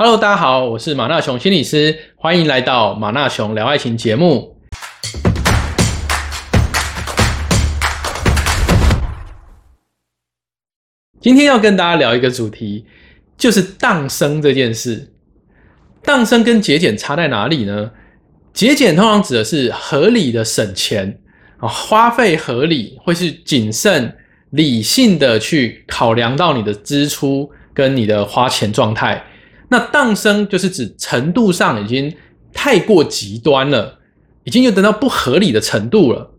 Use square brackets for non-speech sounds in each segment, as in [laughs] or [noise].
Hello，大家好，我是马纳雄心理师，欢迎来到马纳雄聊爱情节目。今天要跟大家聊一个主题，就是荡生这件事。荡生跟节俭差在哪里呢？节俭通常指的是合理的省钱啊，花费合理，会是谨慎、理性的去考量到你的支出跟你的花钱状态。那荡生就是指程度上已经太过极端了，已经有等到不合理的程度了。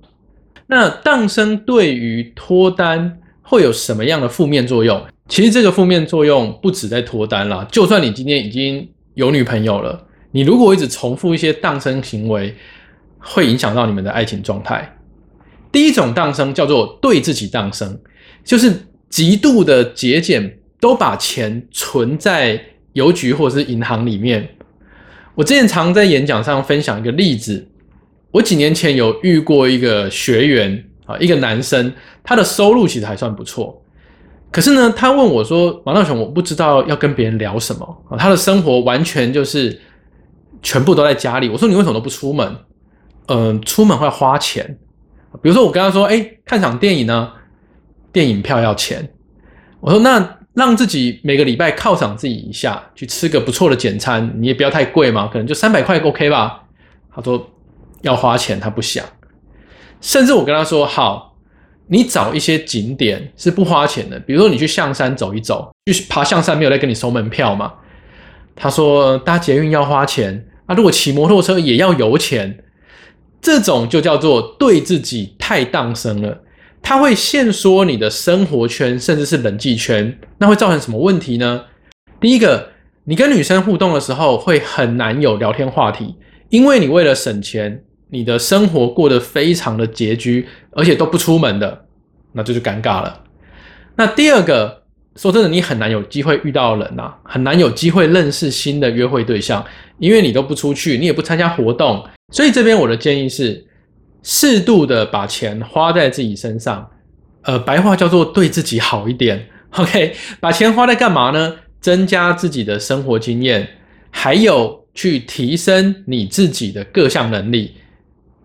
那荡生对于脱单会有什么样的负面作用？其实这个负面作用不止在脱单啦，就算你今天已经有女朋友了，你如果一直重复一些荡生行为，会影响到你们的爱情状态。第一种荡生叫做对自己荡生，就是极度的节俭，都把钱存在。邮局或者是银行里面，我之前常在演讲上分享一个例子。我几年前有遇过一个学员啊，一个男生，他的收入其实还算不错。可是呢，他问我说：“王大雄，我不知道要跟别人聊什么啊。”他的生活完全就是全部都在家里。我说：“你为什么都不出门？”嗯，出门会花钱。比如说，我跟他说：“哎，看场电影呢，电影票要钱。”我说：“那？”让自己每个礼拜犒赏自己一下，去吃个不错的简餐，你也不要太贵嘛，可能就三百块 OK 吧。他说要花钱，他不想。甚至我跟他说好，你找一些景点是不花钱的，比如说你去象山走一走，去爬象山没有在跟你收门票嘛。他说搭捷运要花钱，啊，如果骑摩托车也要油钱，这种就叫做对自己太当生了。它会限缩你的生活圈，甚至是人际圈，那会造成什么问题呢？第一个，你跟女生互动的时候会很难有聊天话题，因为你为了省钱，你的生活过得非常的拮据，而且都不出门的，那这就尴尬了。那第二个，说真的，你很难有机会遇到人呐，很难有机会认识新的约会对象，因为你都不出去，你也不参加活动，所以这边我的建议是。适度的把钱花在自己身上，呃，白话叫做对自己好一点。[laughs] OK，把钱花在干嘛呢？增加自己的生活经验，还有去提升你自己的各项能力。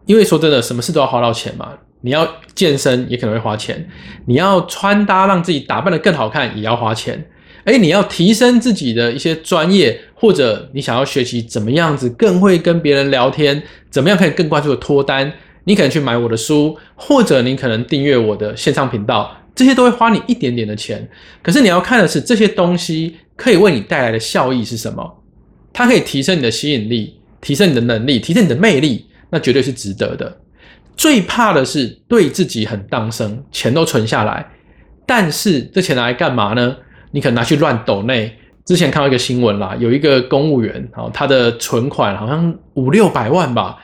因为说真的，什么事都要花到钱嘛。你要健身也可能会花钱，你要穿搭让自己打扮的更好看也要花钱。哎，你要提升自己的一些专业，或者你想要学习怎么样子更会跟别人聊天，怎么样可以更快速的脱单。你可能去买我的书，或者你可能订阅我的线上频道，这些都会花你一点点的钱。可是你要看的是这些东西可以为你带来的效益是什么？它可以提升你的吸引力，提升你的能力，提升你的魅力，那绝对是值得的。最怕的是对自己很当生，钱都存下来，但是这钱拿来干嘛呢？你可能拿去乱抖内。之前看到一个新闻啦，有一个公务员，好，他的存款好像五六百万吧，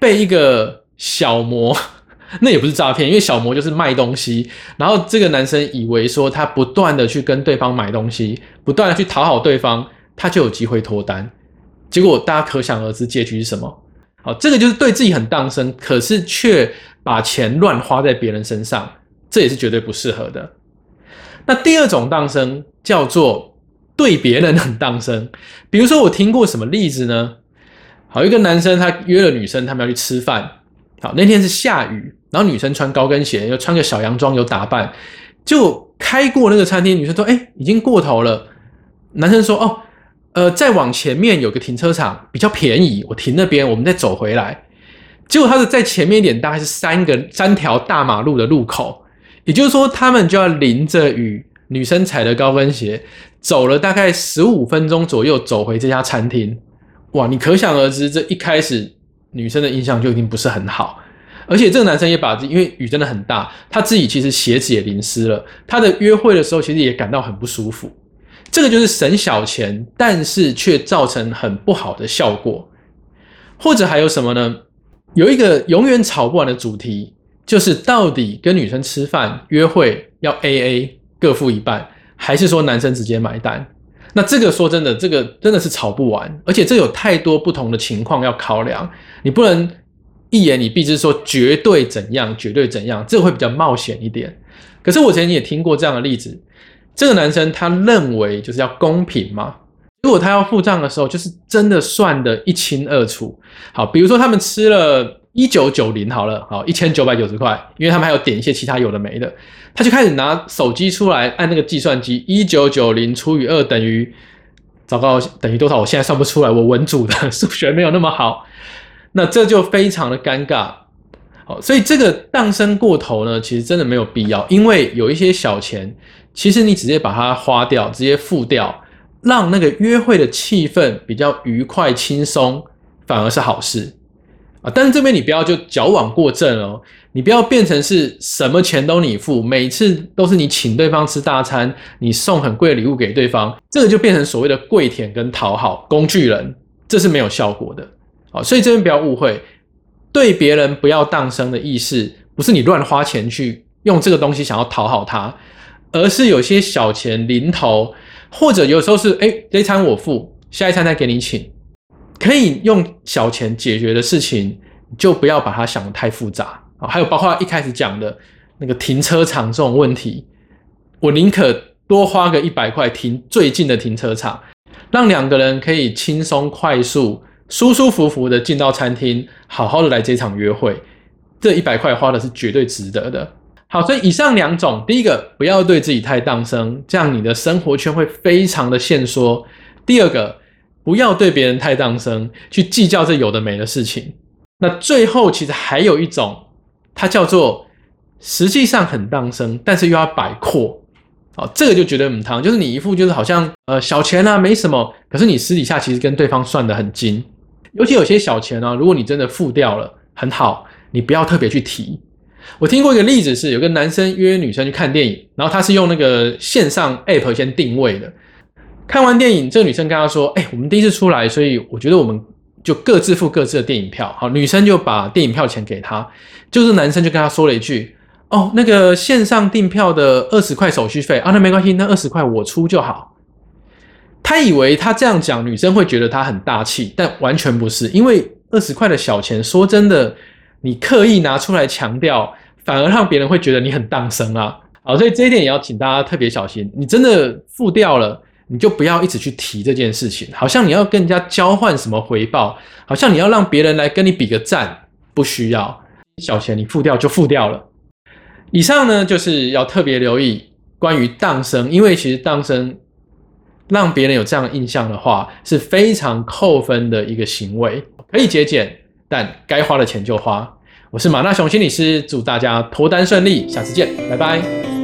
被一个。小魔，[laughs] 那也不是诈骗，因为小魔就是卖东西。然后这个男生以为说他不断的去跟对方买东西，不断的去讨好对方，他就有机会脱单。结果大家可想而知结局是什么？好，这个就是对自己很当生，可是却把钱乱花在别人身上，这也是绝对不适合的。那第二种当生叫做对别人很当生，比如说我听过什么例子呢？好，一个男生他约了女生，他们要去吃饭。好，那天是下雨，然后女生穿高跟鞋，又穿个小洋装，有打扮，就开过那个餐厅。女生说：“哎，已经过头了。”男生说：“哦，呃，再往前面有个停车场比较便宜，我停那边，我们再走回来。”结果他是在前面一点，大概是三个三条大马路的路口，也就是说，他们就要淋着雨，女生踩着高跟鞋，走了大概十五分钟左右，走回这家餐厅。哇，你可想而知，这一开始。女生的印象就已经不是很好，而且这个男生也把因为雨真的很大，他自己其实鞋子也淋湿了。他的约会的时候其实也感到很不舒服。这个就是省小钱，但是却造成很不好的效果。或者还有什么呢？有一个永远吵不完的主题，就是到底跟女生吃饭约会要 A A 各付一半，还是说男生直接买单？那这个说真的，这个真的是吵不完，而且这有太多不同的情况要考量，你不能一言以蔽之说绝对怎样，绝对怎样，这个会比较冒险一点。可是我曾经也听过这样的例子，这个男生他认为就是要公平嘛，如果他要付账的时候，就是真的算得一清二楚。好，比如说他们吃了一九九零好了，好一千九百九十块，因为他们还有点一些其他有的没的，他就开始拿手机出来按那个计算机，一九九零除以二等于，糟糕，等于多少？我现在算不出来，我文组的 [laughs] 数学没有那么好，那这就非常的尴尬。好，所以这个荡生过头呢，其实真的没有必要，因为有一些小钱，其实你直接把它花掉，直接付掉。让那个约会的气氛比较愉快轻松，反而是好事但是这边你不要就矫枉过正哦，你不要变成是什么钱都你付，每次都是你请对方吃大餐，你送很贵的礼物给对方，这个就变成所谓的跪舔跟讨好工具人，这是没有效果的。好，所以这边不要误会，对别人不要当生的意思，不是你乱花钱去用这个东西想要讨好他，而是有些小钱零头。或者有时候是，哎，这一餐我付，下一餐再给你请，可以用小钱解决的事情，就不要把它想得太复杂啊。还有包括一开始讲的那个停车场这种问题，我宁可多花个一百块停最近的停车场，让两个人可以轻松快速、舒舒服服的进到餐厅，好好的来这场约会，这一百块花的是绝对值得的。好，所以以上两种，第一个不要对自己太当生，这样你的生活圈会非常的限缩；第二个，不要对别人太当生，去计较这有的没的事情。那最后其实还有一种，它叫做实际上很当生，但是又要摆阔。哦，这个就觉得很汤，就是你一副就是好像呃小钱啊没什么，可是你私底下其实跟对方算得很精。尤其有些小钱啊，如果你真的付掉了，很好，你不要特别去提。我听过一个例子，是有个男生约女生去看电影，然后他是用那个线上 app 先定位的。看完电影，这个女生跟他说：“哎，我们第一次出来，所以我觉得我们就各自付各自的电影票。”好，女生就把电影票钱给他，就是男生就跟他说了一句：“哦，那个线上订票的二十块手续费啊，那没关系，那二十块我出就好。”他以为他这样讲，女生会觉得他很大气，但完全不是，因为二十块的小钱，说真的。你刻意拿出来强调，反而让别人会觉得你很当生啊！好，所以这一点也要请大家特别小心。你真的付掉了，你就不要一直去提这件事情，好像你要跟人家交换什么回报，好像你要让别人来跟你比个赞，不需要。小钱你付掉就付掉了。以上呢，就是要特别留意关于当生，因为其实当生让别人有这样的印象的话，是非常扣分的一个行为，可以节俭。但该花的钱就花。我是马纳雄心理师，祝大家脱单顺利，下次见，拜拜。